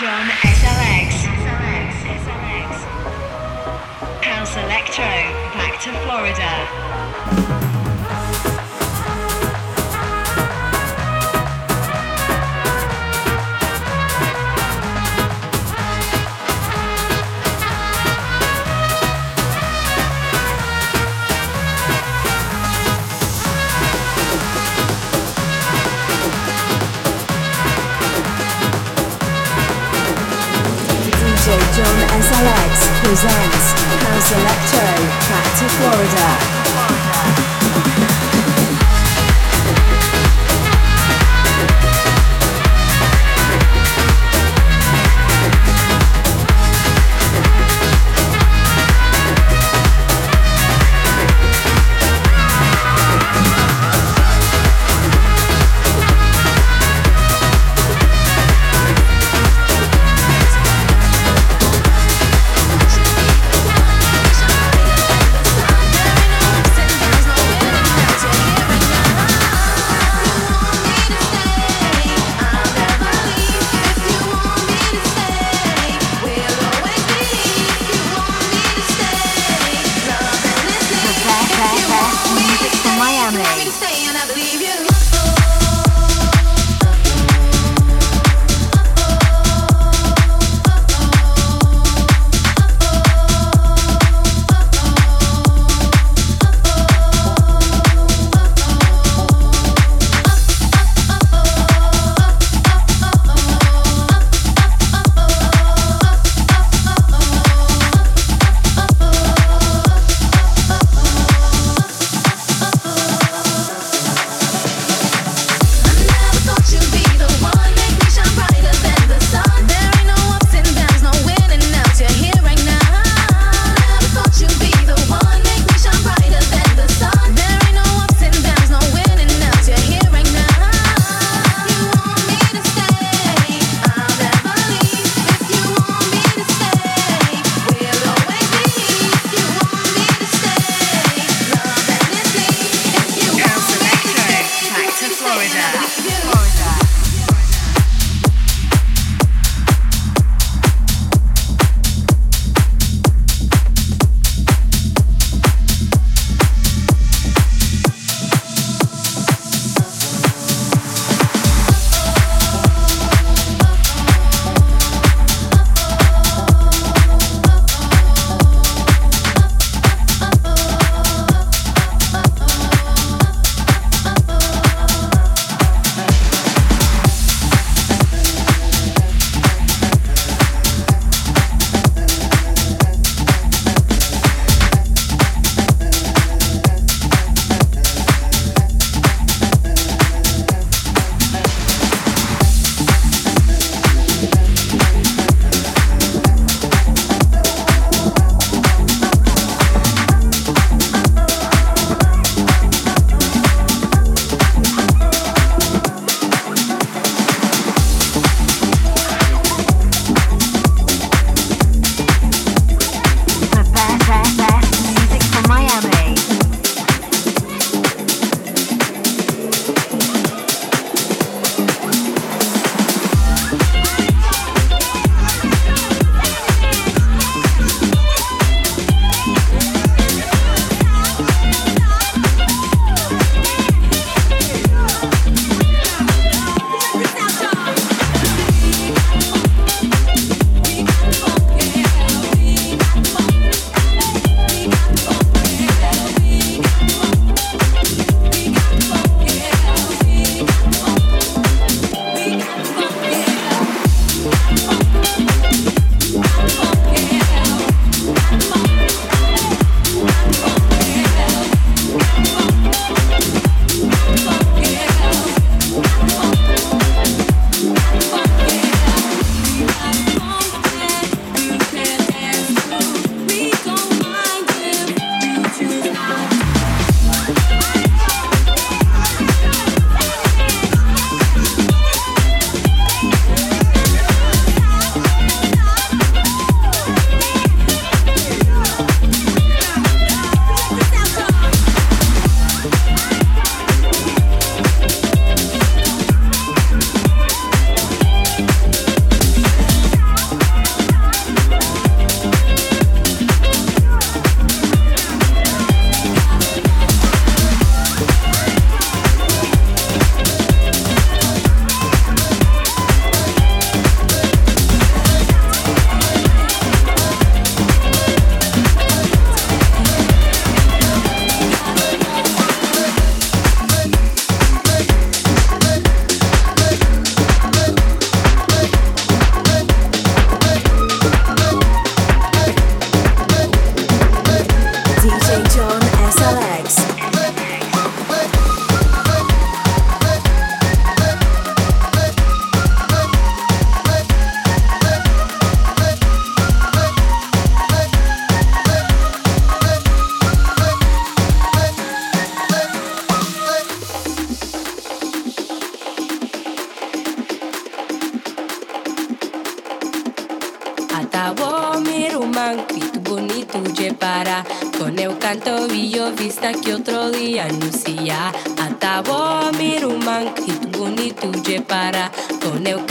John SLX. House Electro, back to Florida. Presents House Electro Back to Florida.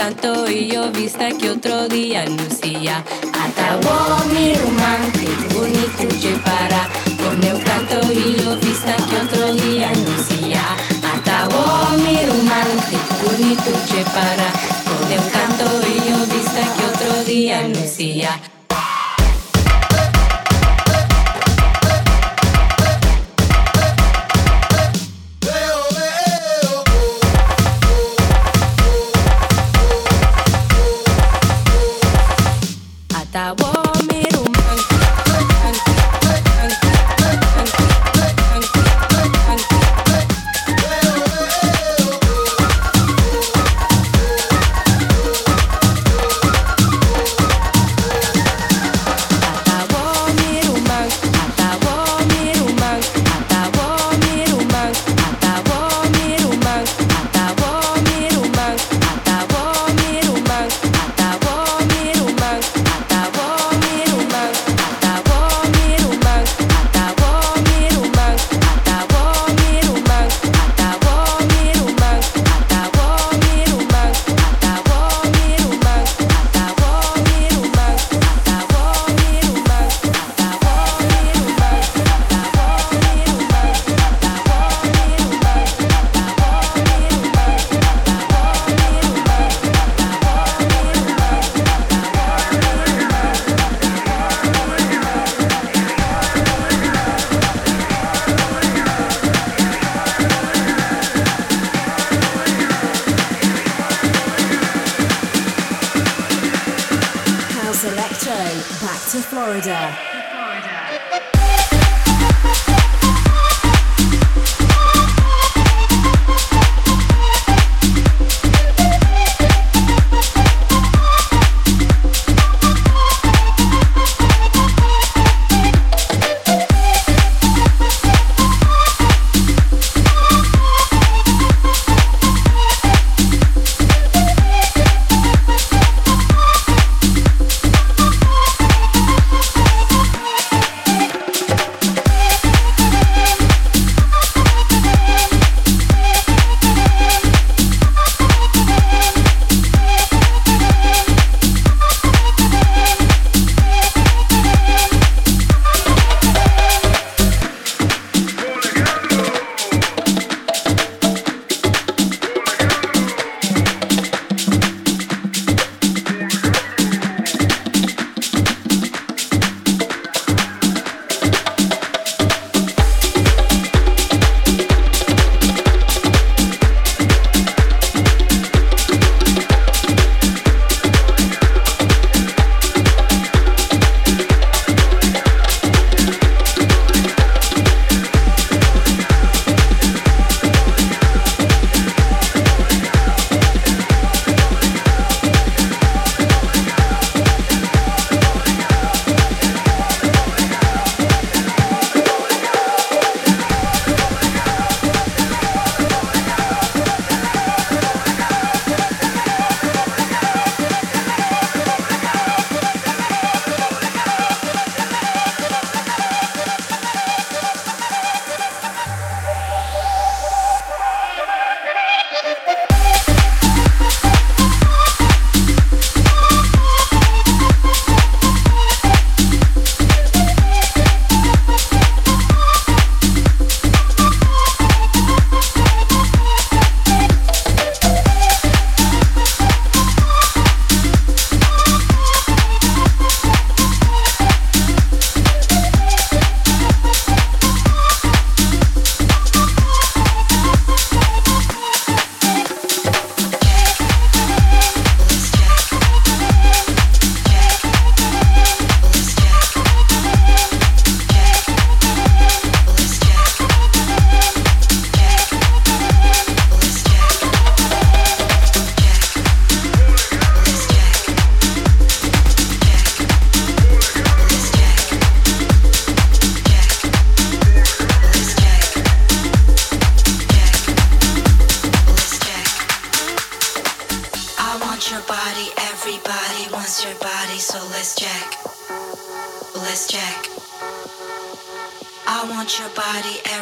tanto y yo vista que otro día lucía. Atawo mi rumante, bonito para con el canto y yo vista que otro día lucía. Atawo mi rumante, bonito para con el canto y yo vista que otro día lucía.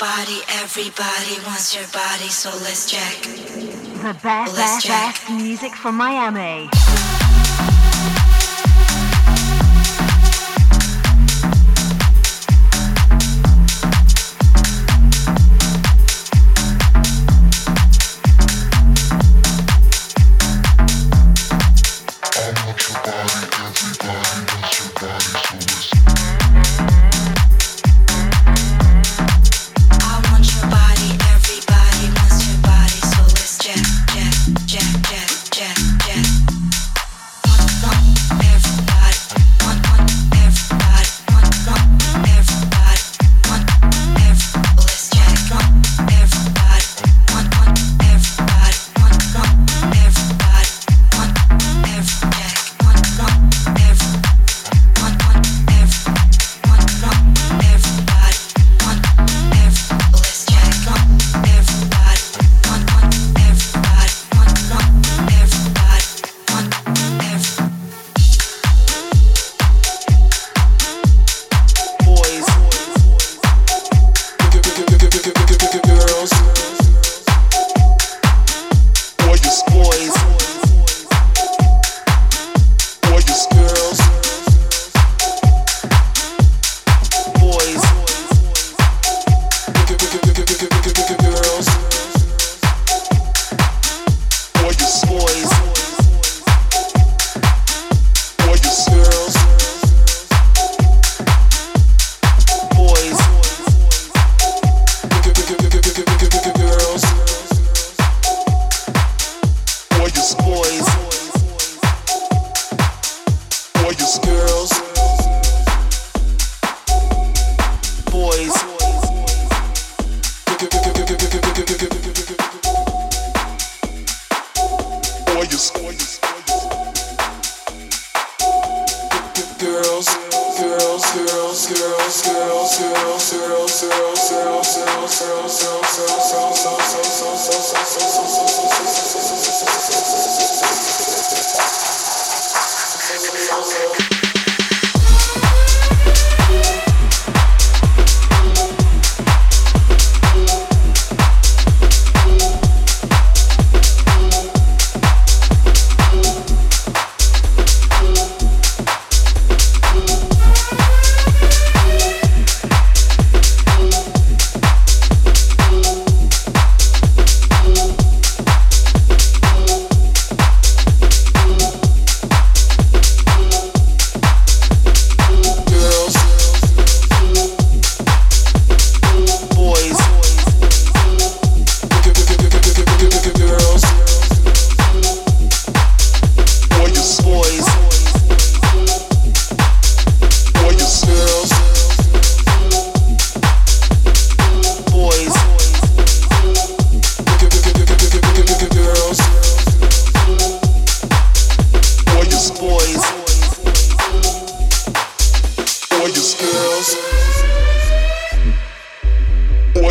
check. so let's check. The best, best, best music from Miami.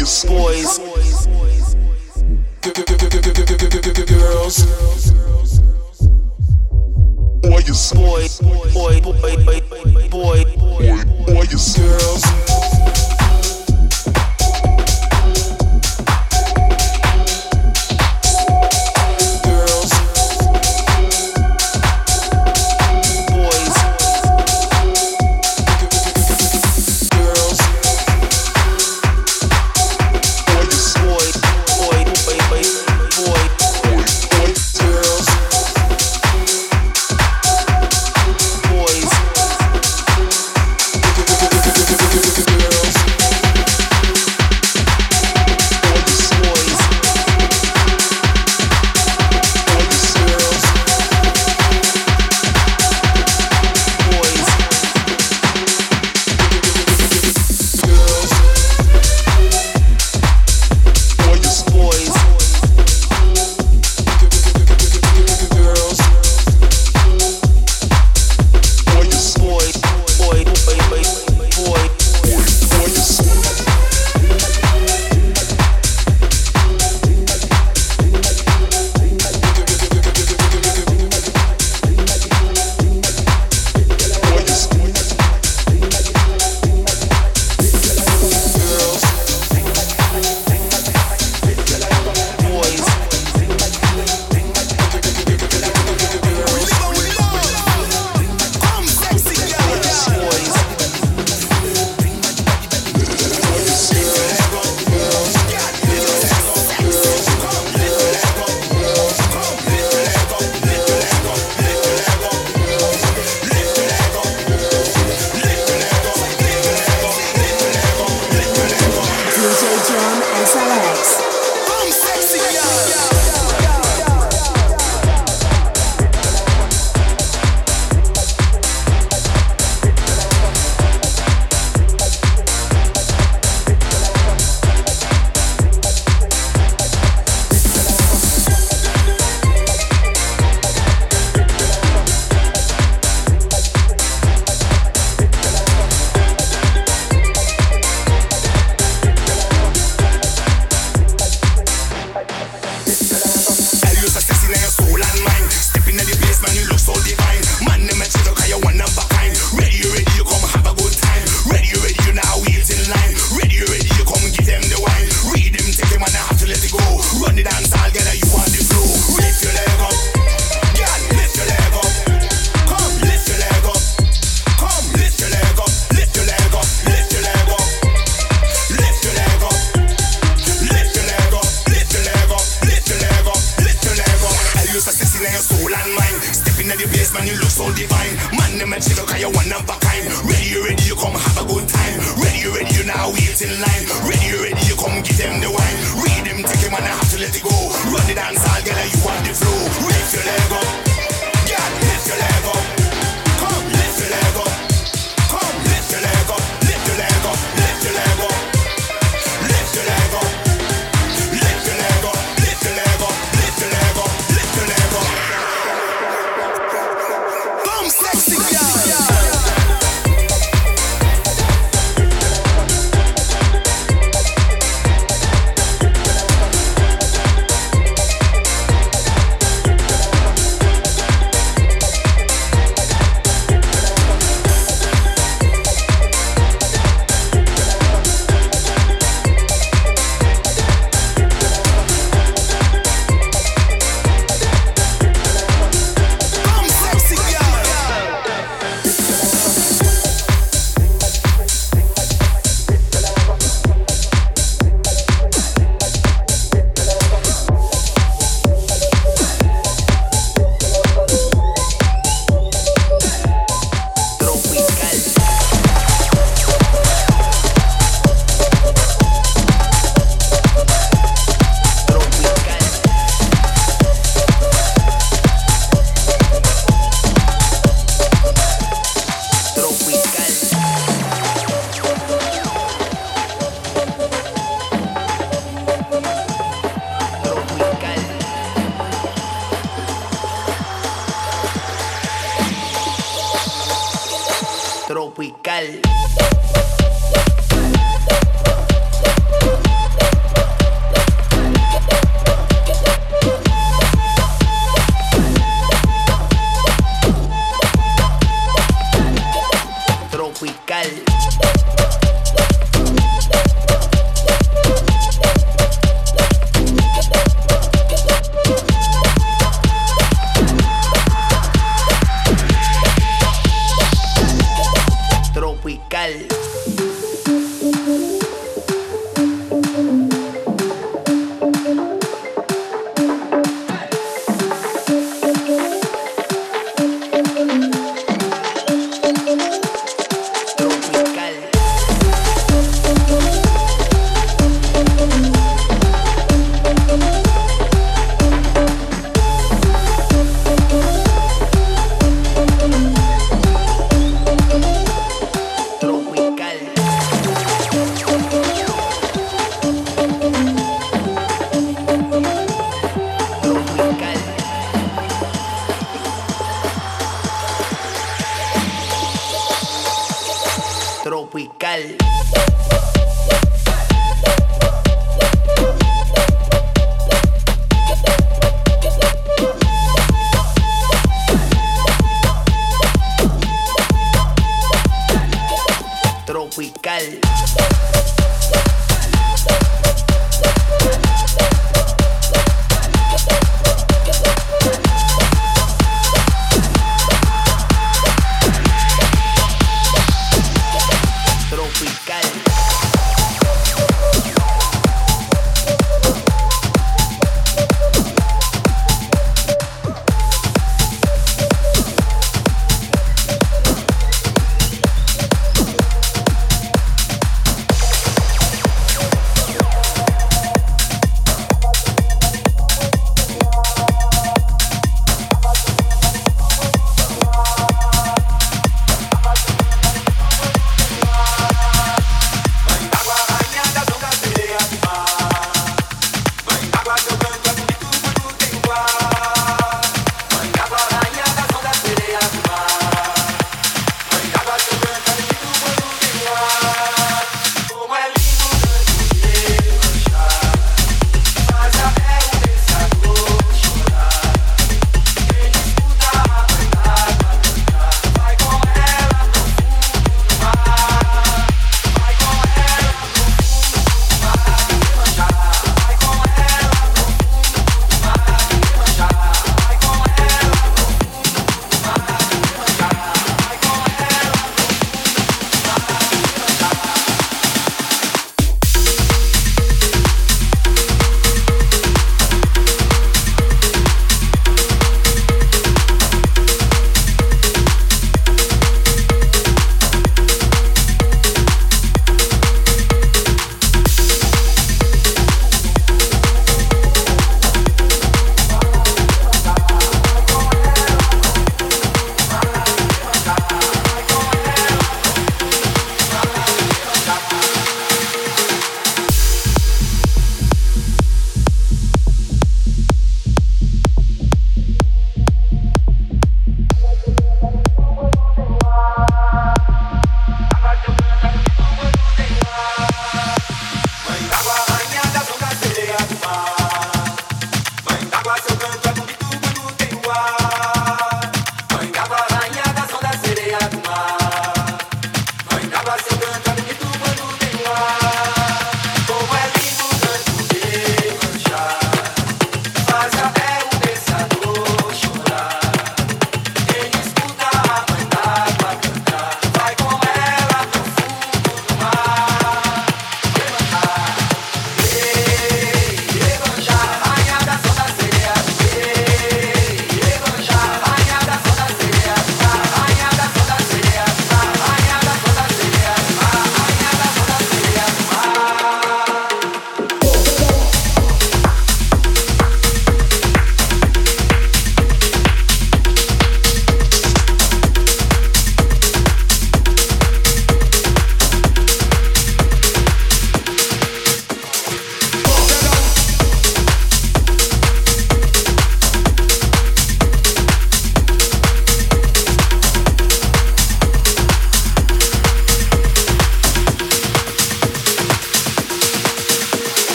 your boys, girls, boy, your boy, boy, boy, boy, boy, boy, boy, your girls.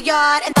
Damn yard. it's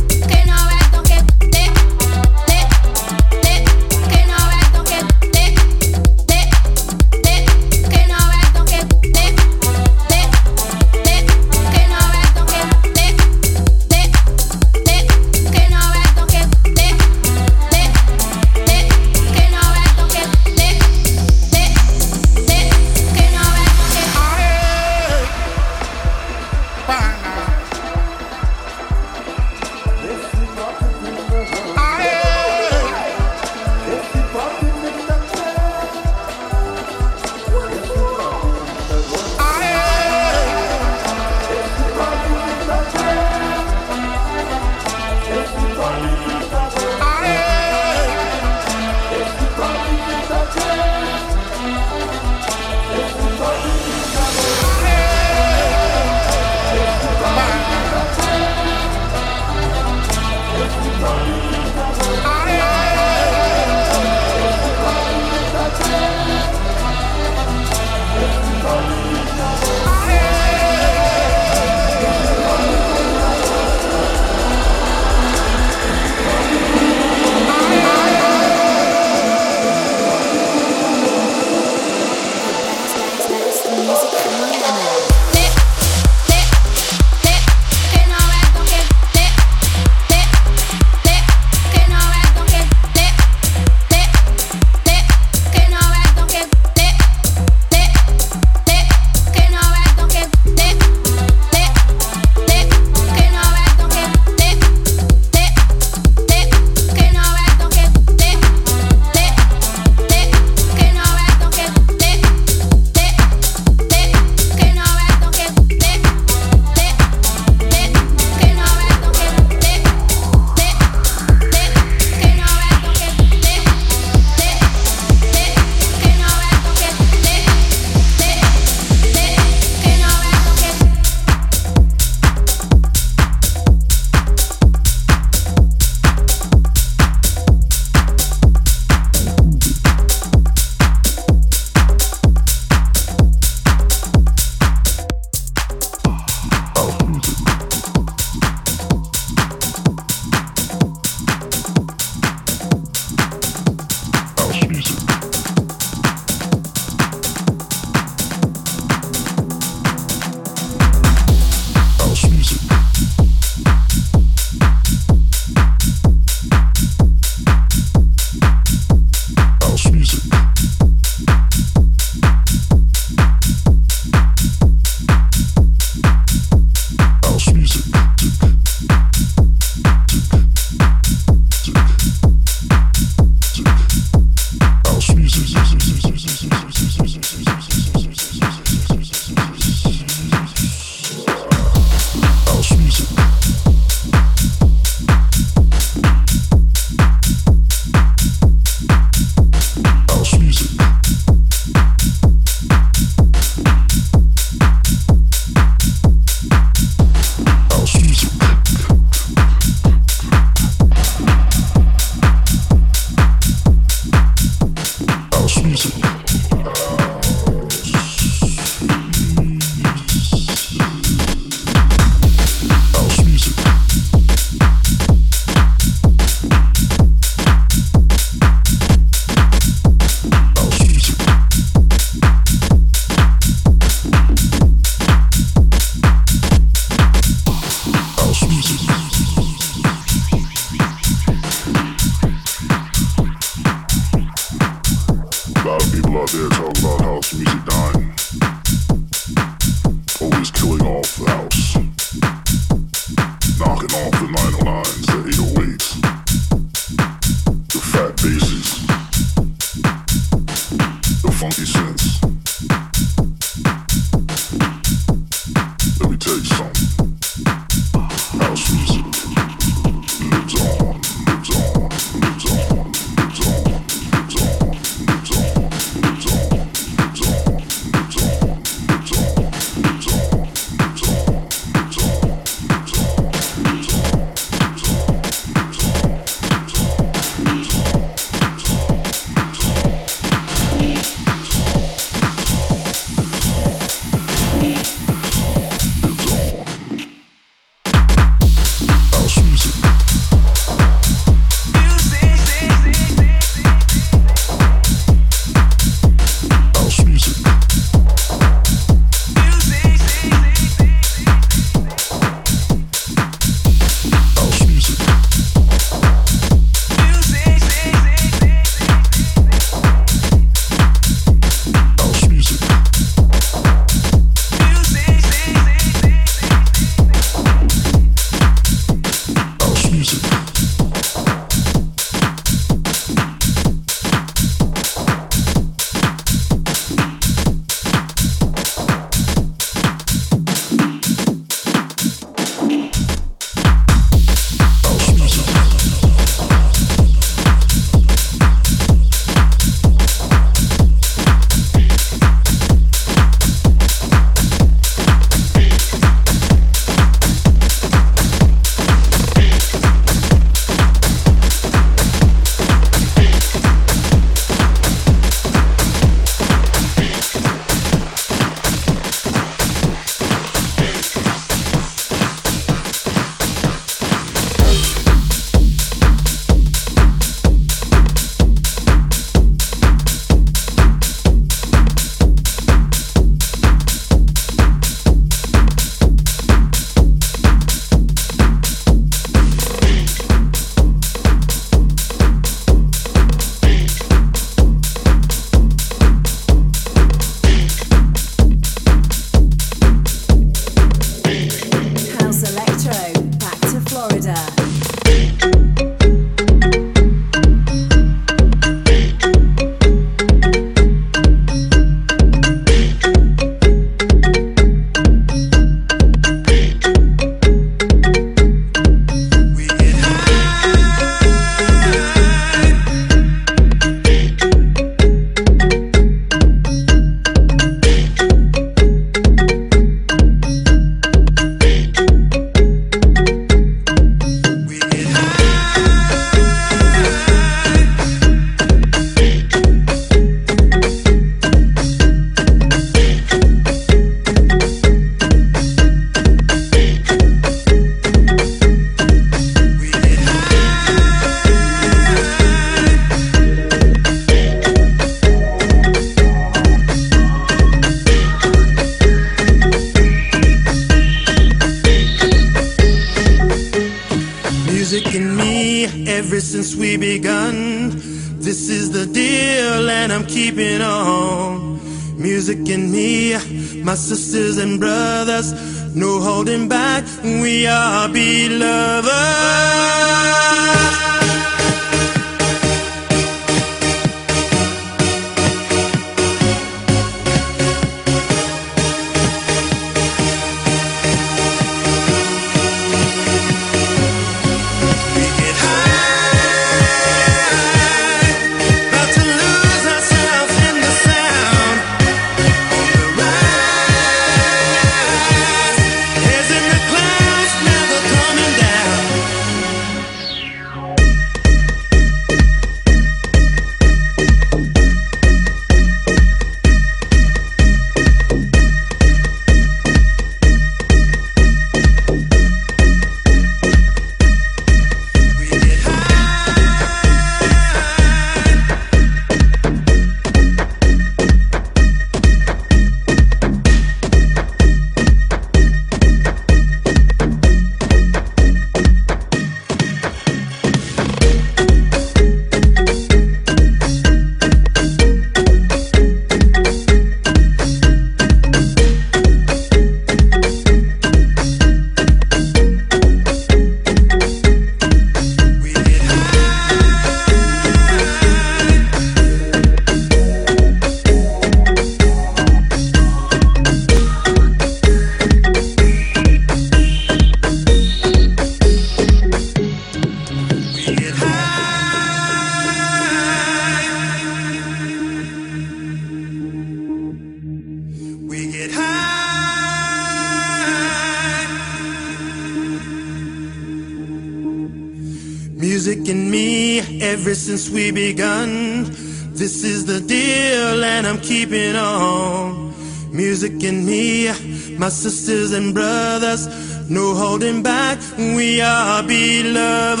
sisters and brothers, no holding back. We are beloved.